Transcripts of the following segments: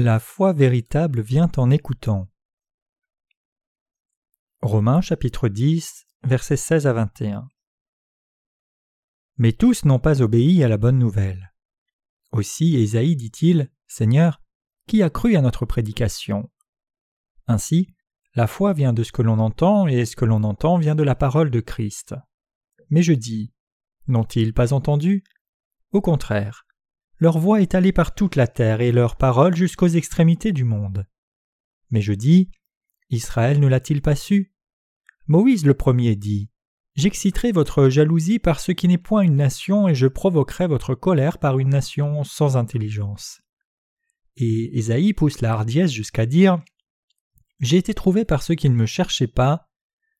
La foi véritable vient en écoutant. Romains chapitre 10 versets 16 à 21 Mais tous n'ont pas obéi à la bonne nouvelle. Aussi Ésaïe dit-il, Seigneur, qui a cru à notre prédication? Ainsi, la foi vient de ce que l'on entend et ce que l'on entend vient de la parole de Christ. Mais je dis, n'ont-ils pas entendu? Au contraire, leur voix est allée par toute la terre et leur parole jusqu'aux extrémités du monde. Mais je dis, Israël ne l'a-t-il pas su? Moïse le premier dit, J'exciterai votre jalousie par ce qui n'est point une nation et je provoquerai votre colère par une nation sans intelligence. Et Ésaïe pousse la hardiesse jusqu'à dire, J'ai été trouvé par ceux qui ne me cherchaient pas,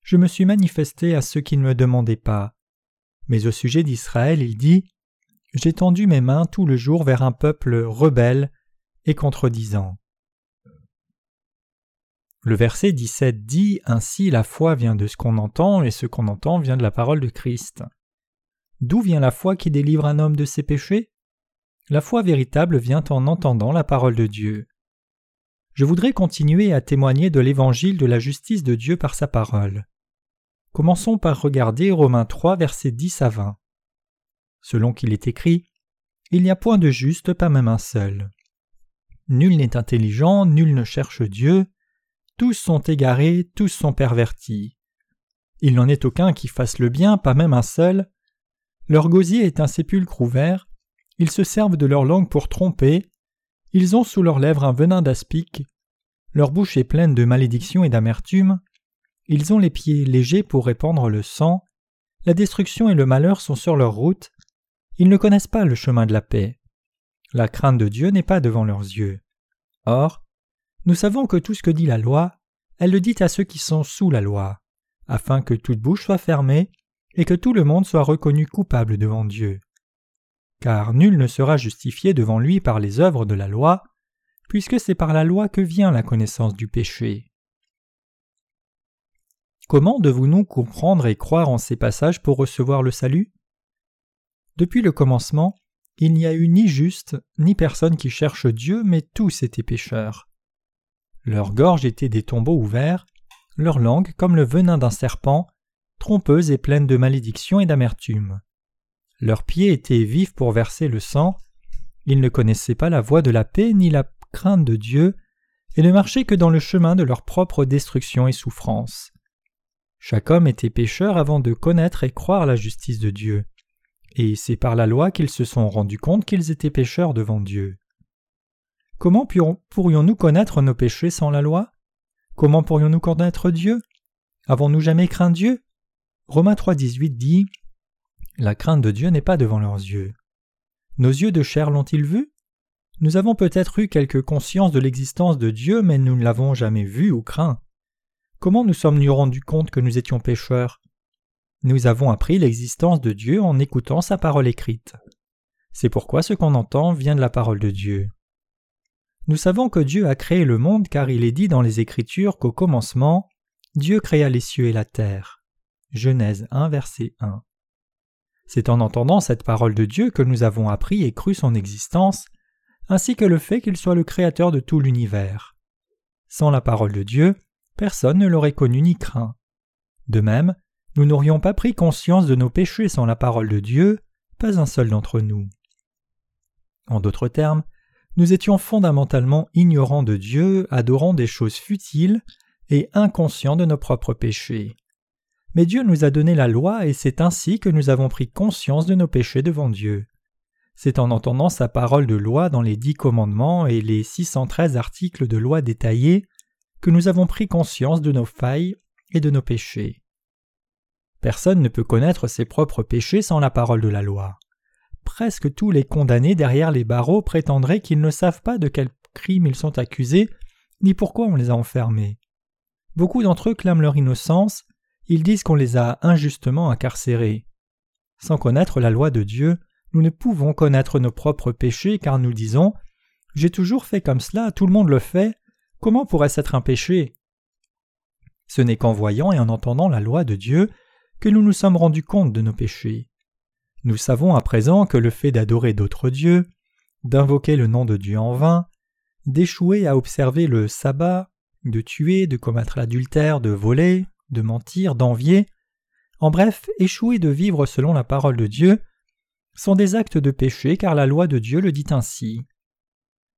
je me suis manifesté à ceux qui ne me demandaient pas. Mais au sujet d'Israël, il dit, j'ai tendu mes mains tout le jour vers un peuple rebelle et contredisant. Le verset 17 dit Ainsi la foi vient de ce qu'on entend, et ce qu'on entend vient de la parole de Christ. D'où vient la foi qui délivre un homme de ses péchés? La foi véritable vient en entendant la parole de Dieu. Je voudrais continuer à témoigner de l'évangile de la justice de Dieu par sa parole. Commençons par regarder Romains 3, versets 10 à 20 selon qu'il est écrit Il n'y a point de juste, pas même un seul. Nul n'est intelligent, nul ne cherche Dieu, tous sont égarés, tous sont pervertis. Il n'en est aucun qui fasse le bien, pas même un seul. Leur gosier est un sépulcre ouvert, ils se servent de leur langue pour tromper, ils ont sous leurs lèvres un venin d'aspic, leur bouche est pleine de malédiction et d'amertume, ils ont les pieds légers pour répandre le sang, la destruction et le malheur sont sur leur route, ils ne connaissent pas le chemin de la paix. La crainte de Dieu n'est pas devant leurs yeux. Or, nous savons que tout ce que dit la loi, elle le dit à ceux qui sont sous la loi, afin que toute bouche soit fermée et que tout le monde soit reconnu coupable devant Dieu. Car nul ne sera justifié devant lui par les œuvres de la loi, puisque c'est par la loi que vient la connaissance du péché. Comment devons-nous comprendre et croire en ces passages pour recevoir le salut? Depuis le commencement, il n'y a eu ni juste, ni personne qui cherche Dieu, mais tous étaient pécheurs. Leur gorge était des tombeaux ouverts, leur langue comme le venin d'un serpent, trompeuse et pleine de malédiction et d'amertume. Leurs pieds étaient vifs pour verser le sang, ils ne connaissaient pas la voie de la paix ni la crainte de Dieu, et ne marchaient que dans le chemin de leur propre destruction et souffrance. Chaque homme était pécheur avant de connaître et croire la justice de Dieu et c'est par la loi qu'ils se sont rendus compte qu'ils étaient pécheurs devant Dieu. Comment pourrions-nous connaître nos péchés sans la loi? Comment pourrions-nous connaître Dieu? Avons-nous jamais craint Dieu? Romains 3,18 dit La crainte de Dieu n'est pas devant leurs yeux. Nos yeux de chair l'ont-ils vu Nous avons peut-être eu quelque conscience de l'existence de Dieu, mais nous ne l'avons jamais vu ou craint. Comment nous sommes-nous rendus compte que nous étions pécheurs? Nous avons appris l'existence de Dieu en écoutant sa parole écrite. C'est pourquoi ce qu'on entend vient de la parole de Dieu. Nous savons que Dieu a créé le monde car il est dit dans les Écritures qu'au commencement, Dieu créa les cieux et la terre. Genèse 1 verset 1. C'est en entendant cette parole de Dieu que nous avons appris et cru son existence, ainsi que le fait qu'il soit le créateur de tout l'univers. Sans la parole de Dieu, personne ne l'aurait connu ni craint. De même, nous n'aurions pas pris conscience de nos péchés sans la parole de Dieu, pas un seul d'entre nous. En d'autres termes, nous étions fondamentalement ignorants de Dieu, adorant des choses futiles et inconscients de nos propres péchés. Mais Dieu nous a donné la loi et c'est ainsi que nous avons pris conscience de nos péchés devant Dieu. C'est en entendant sa parole de loi dans les dix commandements et les 613 articles de loi détaillés que nous avons pris conscience de nos failles et de nos péchés. Personne ne peut connaître ses propres péchés sans la parole de la loi. Presque tous les condamnés derrière les barreaux prétendraient qu'ils ne savent pas de quel crime ils sont accusés, ni pourquoi on les a enfermés. Beaucoup d'entre eux clament leur innocence, ils disent qu'on les a injustement incarcérés. Sans connaître la loi de Dieu, nous ne pouvons connaître nos propres péchés car nous disons J'ai toujours fait comme cela, tout le monde le fait, comment pourrait-ce être un péché? Ce n'est qu'en voyant et en entendant la loi de Dieu que nous nous sommes rendus compte de nos péchés. Nous savons à présent que le fait d'adorer d'autres dieux, d'invoquer le nom de Dieu en vain, d'échouer à observer le sabbat, de tuer, de commettre l'adultère, de voler, de mentir, d'envier, en bref, échouer de vivre selon la parole de Dieu, sont des actes de péché car la loi de Dieu le dit ainsi.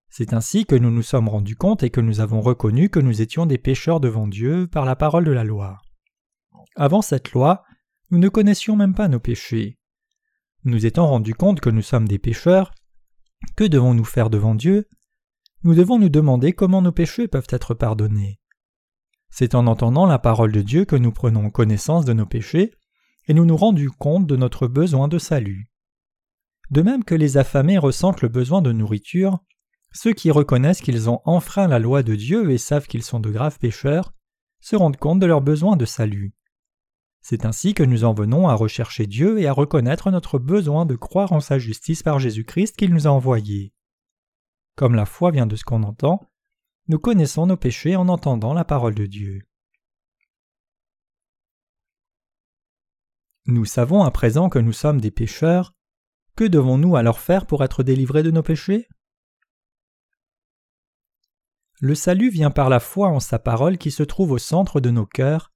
C'est ainsi que nous nous sommes rendus compte et que nous avons reconnu que nous étions des pécheurs devant Dieu par la parole de la loi. Avant cette loi, nous ne connaissions même pas nos péchés. Nous étant rendus compte que nous sommes des pécheurs, que devons-nous faire devant Dieu? Nous devons nous demander comment nos péchés peuvent être pardonnés. C'est en entendant la parole de Dieu que nous prenons connaissance de nos péchés et nous nous rendons compte de notre besoin de salut. De même que les affamés ressentent le besoin de nourriture, ceux qui reconnaissent qu'ils ont enfreint la loi de Dieu et savent qu'ils sont de graves pécheurs se rendent compte de leur besoin de salut. C'est ainsi que nous en venons à rechercher Dieu et à reconnaître notre besoin de croire en sa justice par Jésus-Christ qu'il nous a envoyé. Comme la foi vient de ce qu'on entend, nous connaissons nos péchés en entendant la parole de Dieu. Nous savons à présent que nous sommes des pécheurs. Que devons-nous alors faire pour être délivrés de nos péchés? Le salut vient par la foi en sa parole qui se trouve au centre de nos cœurs,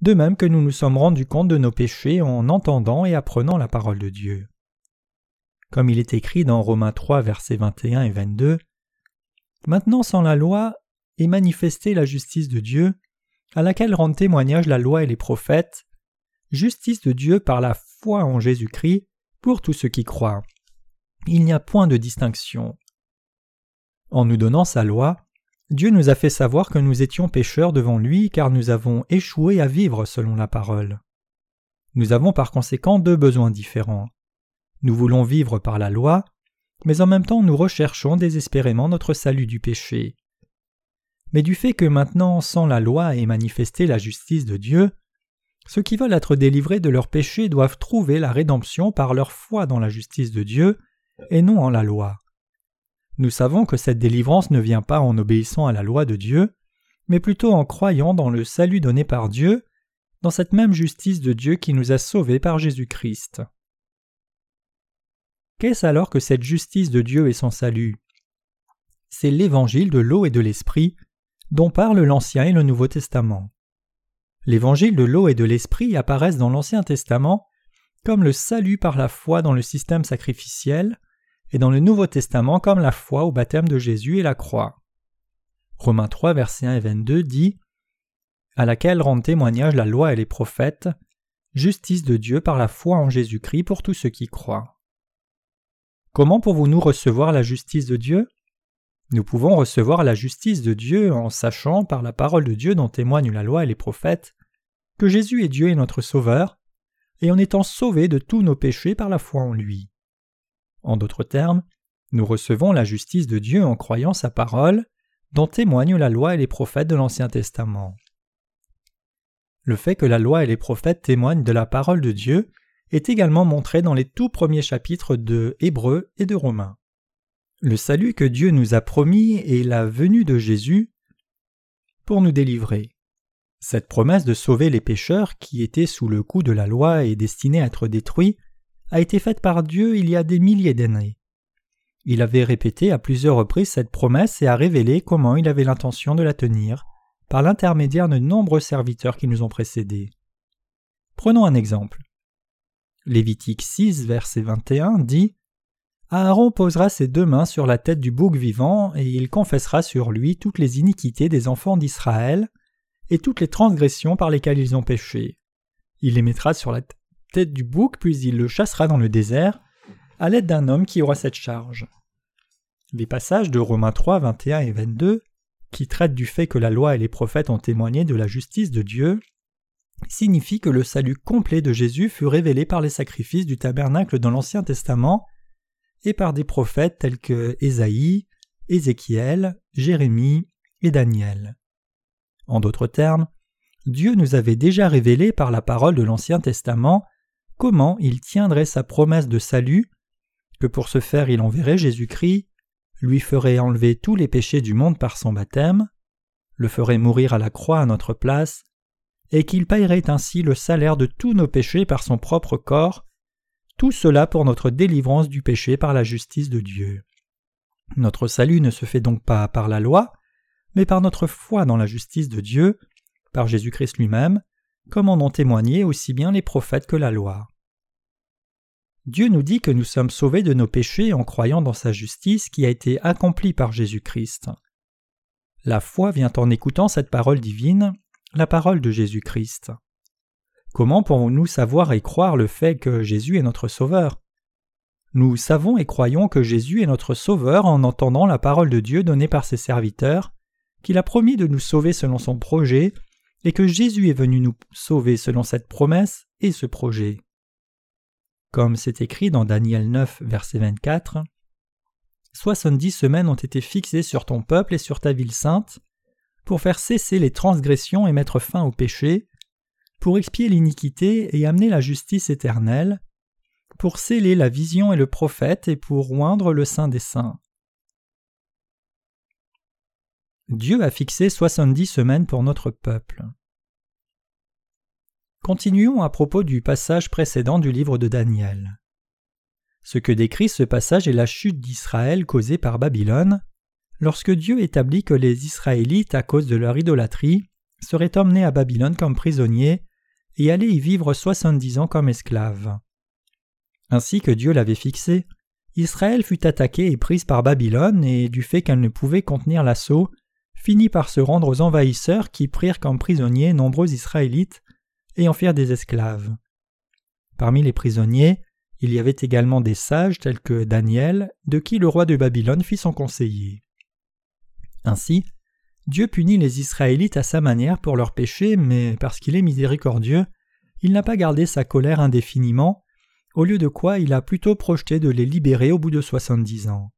de même que nous nous sommes rendus compte de nos péchés en entendant et apprenant la parole de Dieu. Comme il est écrit dans Romains 3 versets 21 et 22, Maintenant sans la loi est manifestée la justice de Dieu, à laquelle rendent témoignage la loi et les prophètes, justice de Dieu par la foi en Jésus-Christ pour tous ceux qui croient. Il n'y a point de distinction. En nous donnant sa loi, Dieu nous a fait savoir que nous étions pécheurs devant lui car nous avons échoué à vivre selon la parole. Nous avons par conséquent deux besoins différents. Nous voulons vivre par la loi, mais en même temps nous recherchons désespérément notre salut du péché. Mais du fait que maintenant sans la loi est manifestée la justice de Dieu, ceux qui veulent être délivrés de leurs péchés doivent trouver la rédemption par leur foi dans la justice de Dieu et non en la loi. Nous savons que cette délivrance ne vient pas en obéissant à la loi de Dieu, mais plutôt en croyant dans le salut donné par Dieu, dans cette même justice de Dieu qui nous a sauvés par Jésus-Christ. Qu'est-ce alors que cette justice de Dieu et son salut? C'est l'évangile de l'eau et de l'esprit dont parlent l'Ancien et le Nouveau Testament. L'évangile de l'eau et de l'esprit apparaissent dans l'Ancien Testament comme le salut par la foi dans le système sacrificiel, et dans le Nouveau Testament comme la foi au baptême de Jésus et la croix. Romains 3, verset 1 et 22 dit À laquelle rendent témoignage la loi et les prophètes, justice de Dieu par la foi en Jésus-Christ pour tous ceux qui croient. Comment pouvons-nous recevoir la justice de Dieu? Nous pouvons recevoir la justice de Dieu en sachant, par la parole de Dieu dont témoignent la loi et les prophètes, que Jésus est Dieu et notre Sauveur, et en étant sauvés de tous nos péchés par la foi en lui. En d'autres termes, nous recevons la justice de Dieu en croyant sa parole, dont témoignent la loi et les prophètes de l'Ancien Testament. Le fait que la loi et les prophètes témoignent de la parole de Dieu est également montré dans les tout premiers chapitres de Hébreux et de Romains. Le salut que Dieu nous a promis est la venue de Jésus pour nous délivrer. Cette promesse de sauver les pécheurs qui étaient sous le coup de la loi et destinés à être détruits a été faite par Dieu il y a des milliers d'années. Il avait répété à plusieurs reprises cette promesse et a révélé comment il avait l'intention de la tenir, par l'intermédiaire de nombreux serviteurs qui nous ont précédés. Prenons un exemple. Lévitique 6, verset 21 dit Aaron posera ses deux mains sur la tête du bouc vivant, et il confessera sur lui toutes les iniquités des enfants d'Israël, et toutes les transgressions par lesquelles ils ont péché. Il les mettra sur la tête du bouc, puis il le chassera dans le désert, à l'aide d'un homme qui aura cette charge. Les passages de Romains 3, 21 et 22, qui traitent du fait que la loi et les prophètes ont témoigné de la justice de Dieu, signifient que le salut complet de Jésus fut révélé par les sacrifices du tabernacle dans l'Ancien Testament et par des prophètes tels que Ésaïe, Ézéchiel, Jérémie et Daniel. En d'autres termes, Dieu nous avait déjà révélé par la parole de l'Ancien Testament comment il tiendrait sa promesse de salut, que pour ce faire il enverrait Jésus-Christ, lui ferait enlever tous les péchés du monde par son baptême, le ferait mourir à la croix à notre place, et qu'il payerait ainsi le salaire de tous nos péchés par son propre corps, tout cela pour notre délivrance du péché par la justice de Dieu. Notre salut ne se fait donc pas par la loi, mais par notre foi dans la justice de Dieu, par Jésus-Christ lui-même, comme en ont témoigné aussi bien les prophètes que la loi. Dieu nous dit que nous sommes sauvés de nos péchés en croyant dans sa justice qui a été accomplie par Jésus-Christ. La foi vient en écoutant cette parole divine, la parole de Jésus-Christ. Comment pouvons-nous savoir et croire le fait que Jésus est notre Sauveur? Nous savons et croyons que Jésus est notre Sauveur en entendant la parole de Dieu donnée par ses serviteurs, qu'il a promis de nous sauver selon son projet, et que Jésus est venu nous sauver selon cette promesse et ce projet. Comme c'est écrit dans Daniel 9, verset 24, Soixante-dix semaines ont été fixées sur ton peuple et sur ta ville sainte, pour faire cesser les transgressions et mettre fin au péché, pour expier l'iniquité et amener la justice éternelle, pour sceller la vision et le prophète et pour oindre le Saint des Saints. Dieu a fixé soixante-dix semaines pour notre peuple. Continuons à propos du passage précédent du livre de Daniel. Ce que décrit ce passage est la chute d'Israël causée par Babylone, lorsque Dieu établit que les Israélites, à cause de leur idolâtrie, seraient emmenés à Babylone comme prisonniers et allaient y vivre soixante-dix ans comme esclaves. Ainsi que Dieu l'avait fixé, Israël fut attaquée et prise par Babylone et, du fait qu'elle ne pouvait contenir l'assaut, finit par se rendre aux envahisseurs qui prirent comme prisonniers nombreux Israélites et en firent des esclaves. Parmi les prisonniers, il y avait également des sages tels que Daniel, de qui le roi de Babylone fit son conseiller. Ainsi, Dieu punit les Israélites à sa manière pour leurs péchés, mais parce qu'il est miséricordieux, il n'a pas gardé sa colère indéfiniment, au lieu de quoi il a plutôt projeté de les libérer au bout de soixante-dix ans.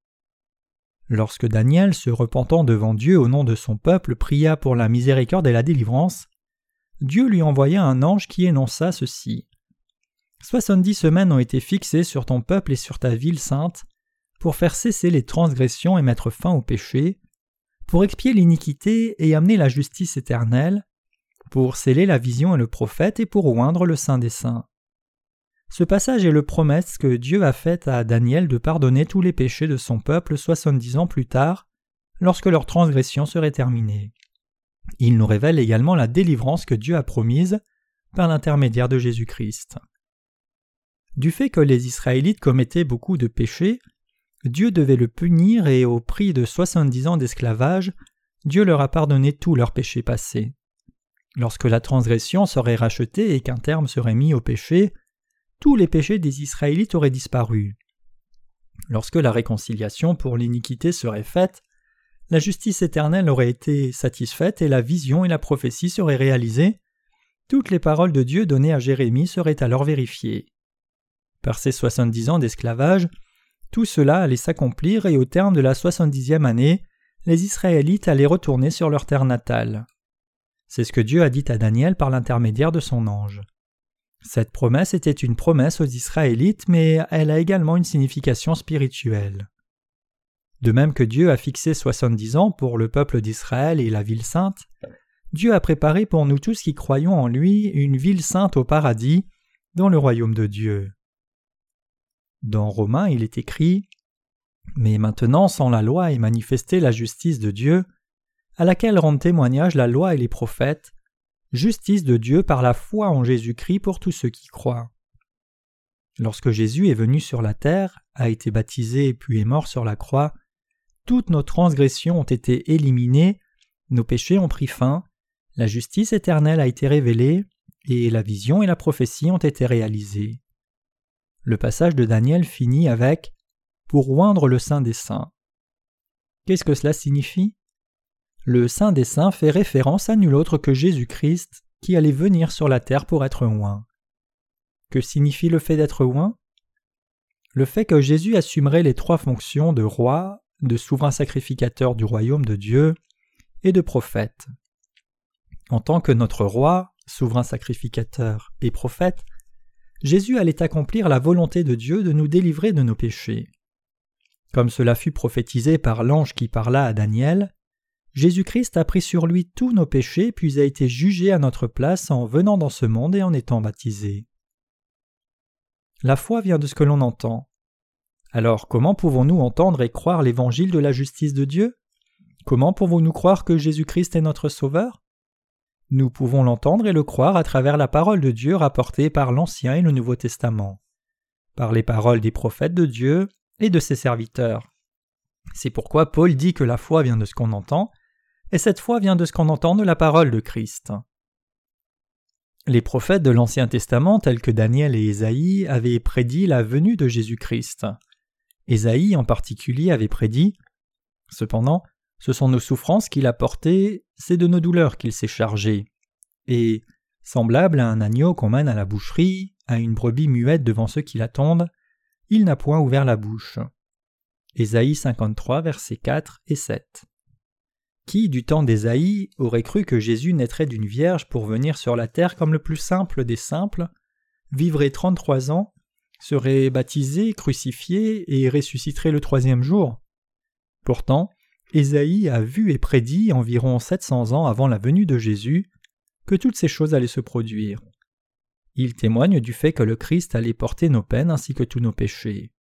Lorsque Daniel, se repentant devant Dieu au nom de son peuple, pria pour la miséricorde et la délivrance, Dieu lui envoya un ange qui énonça ceci. Soixante-dix semaines ont été fixées sur ton peuple et sur ta ville sainte, pour faire cesser les transgressions et mettre fin au péché, pour expier l'iniquité et amener la justice éternelle, pour sceller la vision et le prophète et pour oindre le Saint des Saints. Ce passage est le promesse que Dieu a faite à Daniel de pardonner tous les péchés de son peuple soixante-dix ans plus tard, lorsque leur transgression serait terminée. Il nous révèle également la délivrance que Dieu a promise par l'intermédiaire de Jésus-Christ. Du fait que les Israélites commettaient beaucoup de péchés, Dieu devait le punir et au prix de soixante-dix ans d'esclavage, Dieu leur a pardonné tous leurs péchés passés. Lorsque la transgression serait rachetée et qu'un terme serait mis au péché, tous les péchés des Israélites auraient disparu. Lorsque la réconciliation pour l'iniquité serait faite, la justice éternelle aurait été satisfaite et la vision et la prophétie seraient réalisées, toutes les paroles de Dieu données à Jérémie seraient alors vérifiées. Par ces soixante-dix ans d'esclavage, tout cela allait s'accomplir et au terme de la soixante-dixième année, les Israélites allaient retourner sur leur terre natale. C'est ce que Dieu a dit à Daniel par l'intermédiaire de son ange. Cette promesse était une promesse aux Israélites, mais elle a également une signification spirituelle. De même que Dieu a fixé soixante-dix ans pour le peuple d'Israël et la ville sainte, Dieu a préparé pour nous tous qui croyons en lui une ville sainte au paradis, dans le royaume de Dieu. Dans Romains il est écrit Mais maintenant sans la loi est manifestée la justice de Dieu, à laquelle rendent témoignage la loi et les prophètes, justice de Dieu par la foi en Jésus-Christ pour tous ceux qui croient. Lorsque Jésus est venu sur la terre, a été baptisé puis est mort sur la croix, toutes nos transgressions ont été éliminées, nos péchés ont pris fin, la justice éternelle a été révélée, et la vision et la prophétie ont été réalisées. Le passage de Daniel finit avec Pour oindre le Saint des Saints. Qu'est-ce que cela signifie? Le Saint des Saints fait référence à nul autre que Jésus-Christ qui allait venir sur la terre pour être oint. Que signifie le fait d'être oint? Le fait que Jésus assumerait les trois fonctions de roi, de souverain sacrificateur du royaume de Dieu et de prophète. En tant que notre roi, souverain sacrificateur et prophète, Jésus allait accomplir la volonté de Dieu de nous délivrer de nos péchés. Comme cela fut prophétisé par l'ange qui parla à Daniel, Jésus-Christ a pris sur lui tous nos péchés puis a été jugé à notre place en venant dans ce monde et en étant baptisé. La foi vient de ce que l'on entend. Alors comment pouvons-nous entendre et croire l'évangile de la justice de Dieu? Comment pouvons-nous croire que Jésus-Christ est notre Sauveur? Nous pouvons l'entendre et le croire à travers la parole de Dieu rapportée par l'Ancien et le Nouveau Testament, par les paroles des prophètes de Dieu et de ses serviteurs. C'est pourquoi Paul dit que la foi vient de ce qu'on entend, et cette foi vient de ce qu'on entend de la parole de Christ. Les prophètes de l'Ancien Testament tels que Daniel et Ésaïe avaient prédit la venue de Jésus-Christ. Ésaïe en particulier avait prédit Cependant, ce sont nos souffrances qu'il a portées, c'est de nos douleurs qu'il s'est chargé. Et, semblable à un agneau qu'on mène à la boucherie, à une brebis muette devant ceux qui l'attendent, il n'a point ouvert la bouche. Ésaïe 53, versets 4 et 7. Qui, du temps d'Ésaïe, aurait cru que Jésus naîtrait d'une vierge pour venir sur la terre comme le plus simple des simples, vivrait trente-trois ans, serait baptisé, crucifié et ressusciterait le troisième jour? Pourtant, Ésaïe a vu et prédit environ sept cents ans avant la venue de Jésus que toutes ces choses allaient se produire. Il témoigne du fait que le Christ allait porter nos peines ainsi que tous nos péchés.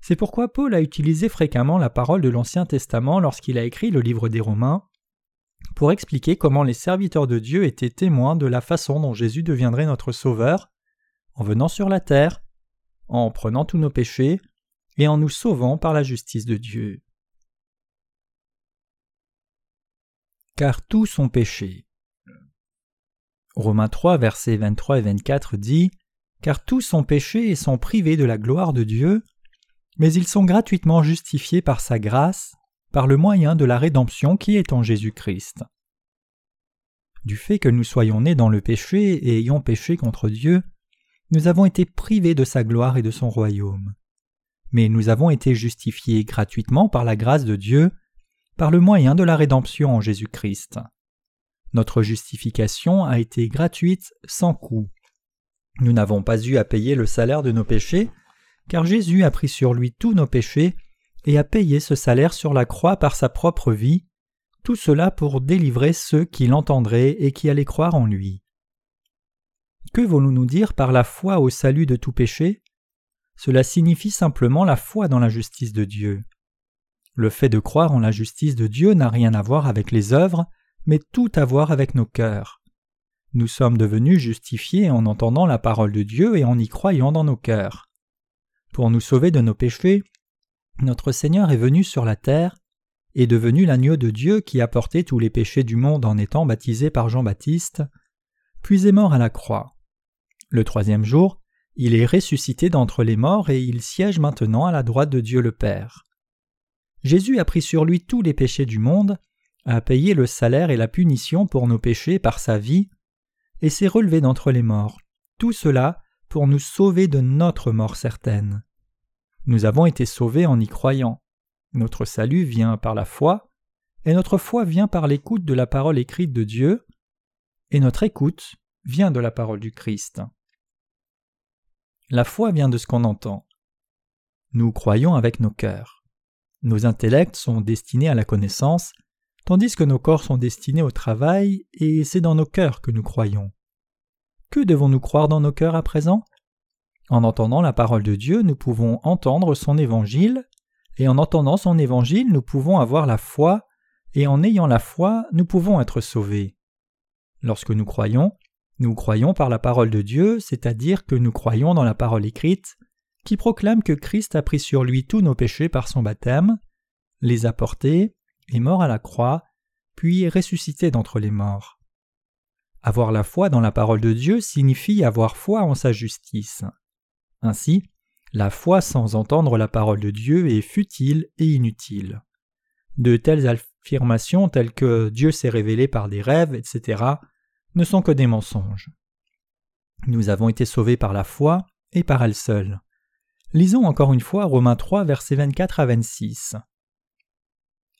C'est pourquoi Paul a utilisé fréquemment la parole de l'Ancien Testament lorsqu'il a écrit le livre des Romains, pour expliquer comment les serviteurs de Dieu étaient témoins de la façon dont Jésus deviendrait notre Sauveur, en venant sur la terre, en prenant tous nos péchés, et en nous sauvant par la justice de Dieu. Car tous sont péchés. Romains 3, versets 23 et 24 dit Car tous sont péchés et sont privés de la gloire de Dieu, mais ils sont gratuitement justifiés par sa grâce, par le moyen de la rédemption qui est en Jésus-Christ. Du fait que nous soyons nés dans le péché et ayons péché contre Dieu, nous avons été privés de sa gloire et de son royaume. Mais nous avons été justifiés gratuitement par la grâce de Dieu, par le moyen de la rédemption en Jésus-Christ. Notre justification a été gratuite sans coût. Nous n'avons pas eu à payer le salaire de nos péchés, car Jésus a pris sur lui tous nos péchés et a payé ce salaire sur la croix par sa propre vie, tout cela pour délivrer ceux qui l'entendraient et qui allaient croire en lui. Que voulons-nous dire par la foi au salut de tout péché? Cela signifie simplement la foi dans la justice de Dieu. Le fait de croire en la justice de Dieu n'a rien à voir avec les œuvres, mais tout à voir avec nos cœurs. Nous sommes devenus justifiés en entendant la parole de Dieu et en y croyant dans nos cœurs. Pour nous sauver de nos péchés, notre Seigneur est venu sur la terre, est devenu l'agneau de Dieu qui a porté tous les péchés du monde en étant baptisé par Jean-Baptiste, puis est mort à la croix. Le troisième jour, il est ressuscité d'entre les morts et il siège maintenant à la droite de Dieu le Père. Jésus a pris sur lui tous les péchés du monde, a payé le salaire et la punition pour nos péchés par sa vie, et s'est relevé d'entre les morts. Tout cela pour nous sauver de notre mort certaine. Nous avons été sauvés en y croyant. Notre salut vient par la foi, et notre foi vient par l'écoute de la parole écrite de Dieu, et notre écoute vient de la parole du Christ. La foi vient de ce qu'on entend. Nous croyons avec nos cœurs. Nos intellects sont destinés à la connaissance, tandis que nos corps sont destinés au travail, et c'est dans nos cœurs que nous croyons. Que devons-nous croire dans nos cœurs à présent? En entendant la parole de Dieu, nous pouvons entendre son évangile, et en entendant son évangile, nous pouvons avoir la foi, et en ayant la foi, nous pouvons être sauvés. Lorsque nous croyons, nous croyons par la parole de Dieu, c'est-à-dire que nous croyons dans la parole écrite, qui proclame que Christ a pris sur lui tous nos péchés par son baptême, les a portés, est mort à la croix, puis est ressuscité d'entre les morts. Avoir la foi dans la parole de Dieu signifie avoir foi en sa justice. Ainsi, la foi sans entendre la parole de Dieu est futile et inutile. De telles affirmations telles que Dieu s'est révélé par des rêves, etc., ne sont que des mensonges. Nous avons été sauvés par la foi et par elle seule. Lisons encore une fois Romains 3, versets 24 à 26.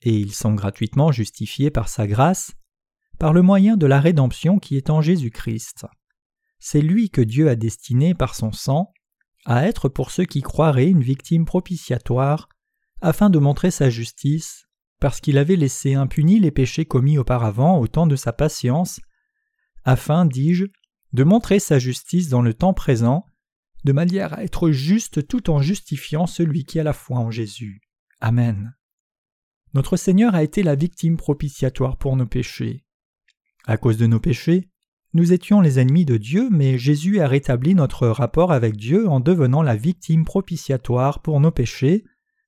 Et ils sont gratuitement justifiés par sa grâce par le moyen de la rédemption qui est en Jésus-Christ. C'est lui que Dieu a destiné par son sang à être pour ceux qui croiraient une victime propitiatoire, afin de montrer sa justice, parce qu'il avait laissé impunis les péchés commis auparavant au temps de sa patience, afin, dis-je, de montrer sa justice dans le temps présent, de manière à être juste tout en justifiant celui qui a la foi en Jésus. Amen. Notre Seigneur a été la victime propitiatoire pour nos péchés. À cause de nos péchés, nous étions les ennemis de Dieu, mais Jésus a rétabli notre rapport avec Dieu en devenant la victime propitiatoire pour nos péchés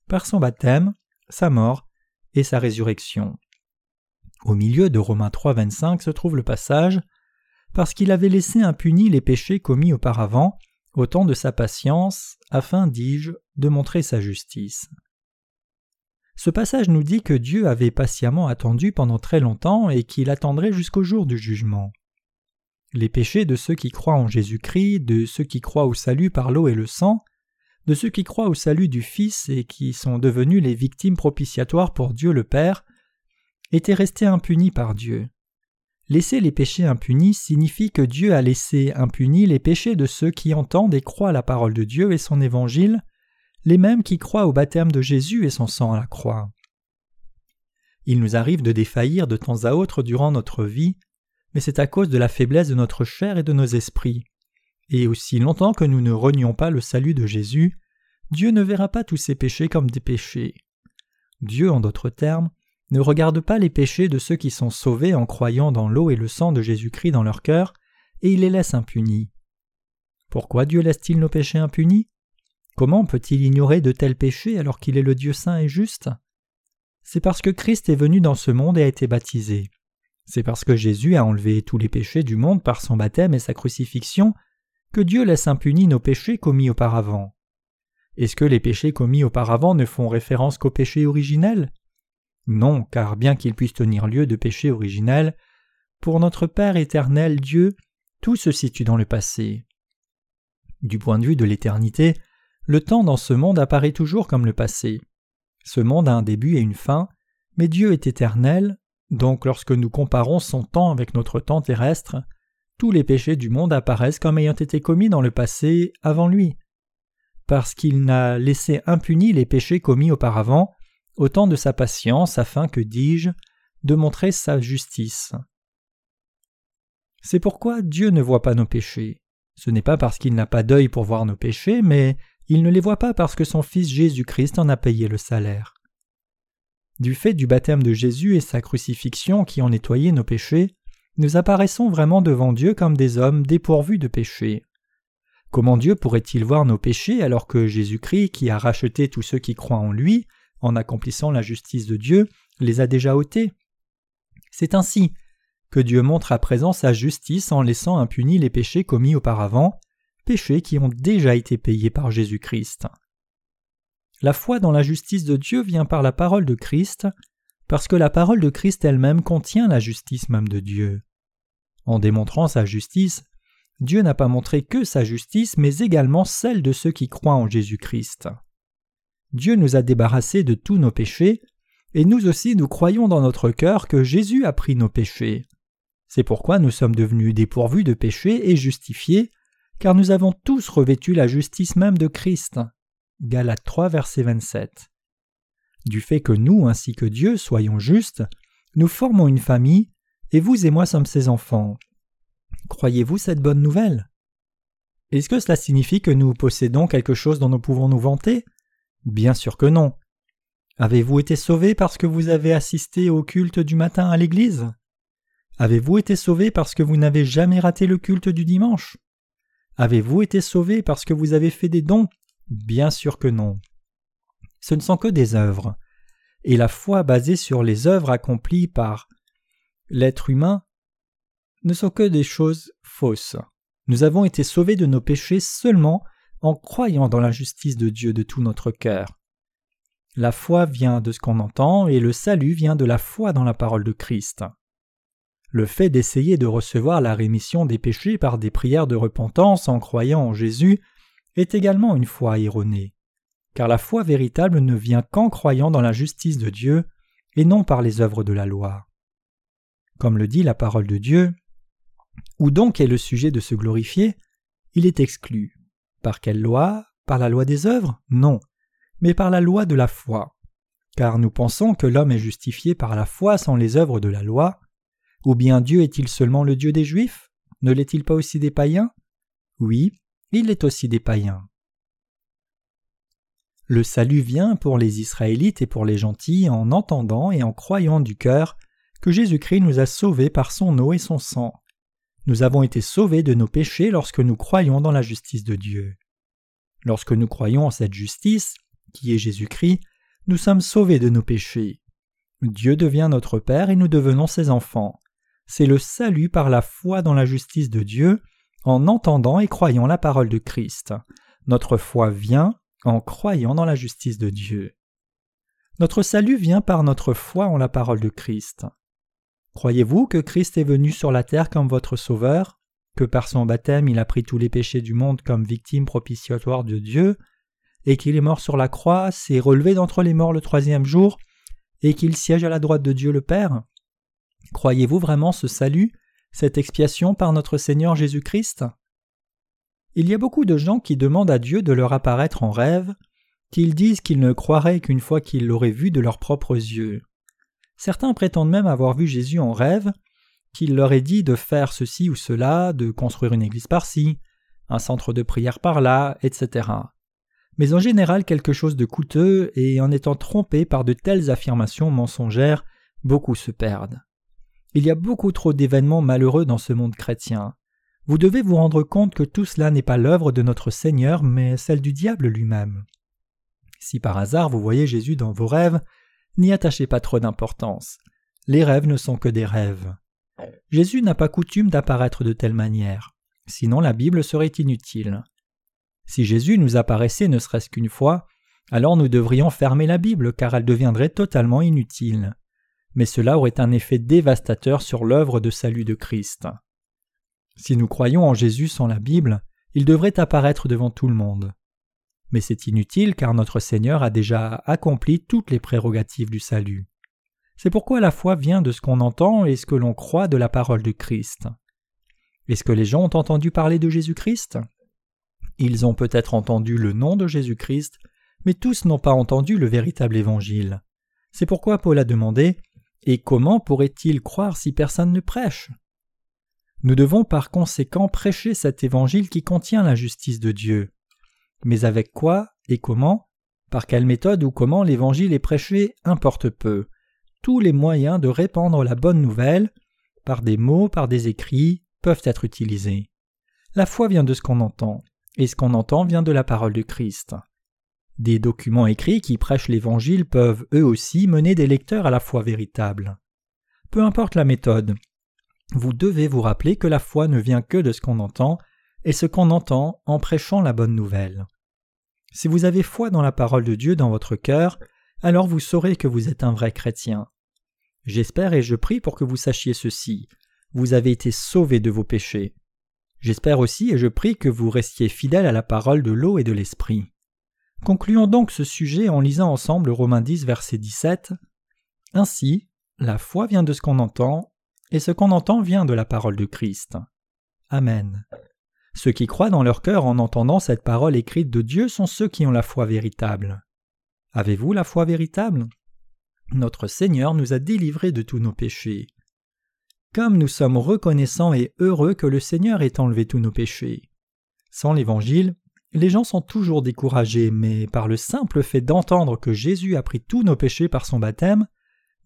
par son baptême, sa mort et sa résurrection. Au milieu de Romains 3, 25 se trouve le passage Parce qu'il avait laissé impunis les péchés commis auparavant, au temps de sa patience, afin, dis-je, de montrer sa justice. Ce passage nous dit que Dieu avait patiemment attendu pendant très longtemps et qu'il attendrait jusqu'au jour du jugement. Les péchés de ceux qui croient en Jésus-Christ, de ceux qui croient au salut par l'eau et le sang, de ceux qui croient au salut du Fils et qui sont devenus les victimes propitiatoires pour Dieu le Père, étaient restés impunis par Dieu. Laisser les péchés impunis signifie que Dieu a laissé impunis les péchés de ceux qui entendent et croient la parole de Dieu et son évangile, les mêmes qui croient au baptême de Jésus et son sang à la croix. Il nous arrive de défaillir de temps à autre durant notre vie, mais c'est à cause de la faiblesse de notre chair et de nos esprits. Et aussi longtemps que nous ne renions pas le salut de Jésus, Dieu ne verra pas tous ces péchés comme des péchés. Dieu, en d'autres termes, ne regarde pas les péchés de ceux qui sont sauvés en croyant dans l'eau et le sang de Jésus-Christ dans leur cœur, et il les laisse impunis. Pourquoi Dieu laisse-t-il nos péchés impunis? Comment peut-il ignorer de tels péchés alors qu'il est le Dieu saint et juste? C'est parce que Christ est venu dans ce monde et a été baptisé. C'est parce que Jésus a enlevé tous les péchés du monde par son baptême et sa crucifixion que Dieu laisse impunis nos péchés commis auparavant. Est-ce que les péchés commis auparavant ne font référence qu'au péché originel non, car bien qu'il puisse tenir lieu de péché originel, pour notre Père éternel Dieu, tout se situe dans le passé. Du point de vue de l'éternité, le temps dans ce monde apparaît toujours comme le passé. Ce monde a un début et une fin, mais Dieu est éternel, donc lorsque nous comparons son temps avec notre temps terrestre, tous les péchés du monde apparaissent comme ayant été commis dans le passé avant lui. Parce qu'il n'a laissé impunis les péchés commis auparavant, au temps de sa patience afin que, dis-je, de montrer sa justice. C'est pourquoi Dieu ne voit pas nos péchés. Ce n'est pas parce qu'il n'a pas d'œil pour voir nos péchés, mais il ne les voit pas parce que son Fils Jésus-Christ en a payé le salaire. Du fait du baptême de Jésus et sa crucifixion qui ont nettoyé nos péchés, nous apparaissons vraiment devant Dieu comme des hommes dépourvus de péchés. Comment Dieu pourrait-il voir nos péchés alors que Jésus-Christ, qui a racheté tous ceux qui croient en lui, en accomplissant la justice de Dieu, les a déjà ôtés? C'est ainsi que Dieu montre à présent sa justice en laissant impunis les péchés commis auparavant, péchés qui ont déjà été payés par Jésus-Christ. La foi dans la justice de Dieu vient par la parole de Christ, parce que la parole de Christ elle-même contient la justice même de Dieu. En démontrant sa justice, Dieu n'a pas montré que sa justice, mais également celle de ceux qui croient en Jésus-Christ. Dieu nous a débarrassés de tous nos péchés, et nous aussi nous croyons dans notre cœur que Jésus a pris nos péchés. C'est pourquoi nous sommes devenus dépourvus de péchés et justifiés, car nous avons tous revêtu la justice même de Christ. Galates 3, verset 27. Du fait que nous ainsi que Dieu soyons justes, nous formons une famille, et vous et moi sommes ses enfants. Croyez-vous cette bonne nouvelle? Est-ce que cela signifie que nous possédons quelque chose dont nous pouvons nous vanter? Bien sûr que non. Avez-vous été sauvé parce que vous avez assisté au culte du matin à l'église? Avez-vous été sauvé parce que vous n'avez jamais raté le culte du dimanche? Avez-vous été sauvé parce que vous avez fait des dons? Bien sûr que non. Ce ne sont que des œuvres. Et la foi basée sur les œuvres accomplies par l'être humain ne sont que des choses fausses. Nous avons été sauvés de nos péchés seulement en croyant dans la justice de Dieu de tout notre cœur. La foi vient de ce qu'on entend et le salut vient de la foi dans la parole de Christ. Le fait d'essayer de recevoir la rémission des péchés par des prières de repentance en croyant en Jésus est également une foi erronée, car la foi véritable ne vient qu'en croyant dans la justice de Dieu et non par les œuvres de la loi. Comme le dit la parole de Dieu, où donc est le sujet de se glorifier? Il est exclu. Par quelle loi? Par la loi des œuvres? Non, mais par la loi de la foi. Car nous pensons que l'homme est justifié par la foi sans les œuvres de la loi. Ou bien Dieu est-il seulement le Dieu des Juifs? Ne l'est-il pas aussi des païens? Oui, il l'est aussi des païens. Le salut vient pour les Israélites et pour les gentils en entendant et en croyant du cœur que Jésus-Christ nous a sauvés par son eau et son sang. Nous avons été sauvés de nos péchés lorsque nous croyons dans la justice de Dieu. Lorsque nous croyons en cette justice, qui est Jésus-Christ, nous sommes sauvés de nos péchés. Dieu devient notre Père et nous devenons ses enfants. C'est le salut par la foi dans la justice de Dieu, en entendant et croyant la parole de Christ. Notre foi vient en croyant dans la justice de Dieu. Notre salut vient par notre foi en la parole de Christ. Croyez-vous que Christ est venu sur la terre comme votre Sauveur, que par son baptême il a pris tous les péchés du monde comme victime propitiatoire de Dieu, et qu'il est mort sur la croix, s'est relevé d'entre les morts le troisième jour, et qu'il siège à la droite de Dieu le Père? Croyez-vous vraiment ce salut, cette expiation par notre Seigneur Jésus-Christ? Il y a beaucoup de gens qui demandent à Dieu de leur apparaître en rêve, qu'ils disent qu'ils ne croiraient qu'une fois qu'ils l'auraient vu de leurs propres yeux. Certains prétendent même avoir vu Jésus en rêve, qu'il leur ait dit de faire ceci ou cela, de construire une église par-ci, un centre de prière par-là, etc. Mais en général quelque chose de coûteux, et en étant trompés par de telles affirmations mensongères, beaucoup se perdent. Il y a beaucoup trop d'événements malheureux dans ce monde chrétien. Vous devez vous rendre compte que tout cela n'est pas l'œuvre de notre Seigneur, mais celle du diable lui-même. Si par hasard vous voyez Jésus dans vos rêves, n'y attachez pas trop d'importance. Les rêves ne sont que des rêves. Jésus n'a pas coutume d'apparaître de telle manière, sinon la Bible serait inutile. Si Jésus nous apparaissait ne serait-ce qu'une fois, alors nous devrions fermer la Bible car elle deviendrait totalement inutile. Mais cela aurait un effet dévastateur sur l'œuvre de salut de Christ. Si nous croyons en Jésus sans la Bible, il devrait apparaître devant tout le monde. Mais c'est inutile car notre Seigneur a déjà accompli toutes les prérogatives du salut. C'est pourquoi la foi vient de ce qu'on entend et ce que l'on croit de la parole de Christ. Est-ce que les gens ont entendu parler de Jésus-Christ? Ils ont peut-être entendu le nom de Jésus-Christ, mais tous n'ont pas entendu le véritable évangile. C'est pourquoi Paul a demandé Et comment pourrait-il croire si personne ne prêche? Nous devons par conséquent prêcher cet évangile qui contient la justice de Dieu. Mais avec quoi et comment? Par quelle méthode ou comment l'évangile est prêché importe peu tous les moyens de répandre la bonne nouvelle, par des mots, par des écrits, peuvent être utilisés. La foi vient de ce qu'on entend, et ce qu'on entend vient de la parole de Christ. Des documents écrits qui prêchent l'Évangile peuvent eux aussi mener des lecteurs à la foi véritable. Peu importe la méthode, vous devez vous rappeler que la foi ne vient que de ce qu'on entend, et ce qu'on entend en prêchant la bonne nouvelle. Si vous avez foi dans la parole de Dieu dans votre cœur, alors vous saurez que vous êtes un vrai chrétien. J'espère et je prie pour que vous sachiez ceci. Vous avez été sauvés de vos péchés. J'espère aussi et je prie que vous restiez fidèles à la parole de l'eau et de l'esprit. Concluons donc ce sujet en lisant ensemble Romains 10, verset 17. Ainsi, la foi vient de ce qu'on entend, et ce qu'on entend vient de la parole de Christ. Amen. Ceux qui croient dans leur cœur en entendant cette parole écrite de Dieu sont ceux qui ont la foi véritable. Avez-vous la foi véritable? Notre Seigneur nous a délivrés de tous nos péchés. Comme nous sommes reconnaissants et heureux que le Seigneur ait enlevé tous nos péchés. Sans l'Évangile, les gens sont toujours découragés, mais par le simple fait d'entendre que Jésus a pris tous nos péchés par son baptême,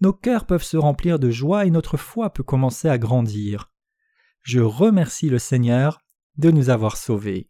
nos cœurs peuvent se remplir de joie et notre foi peut commencer à grandir. Je remercie le Seigneur de nous avoir sauvés.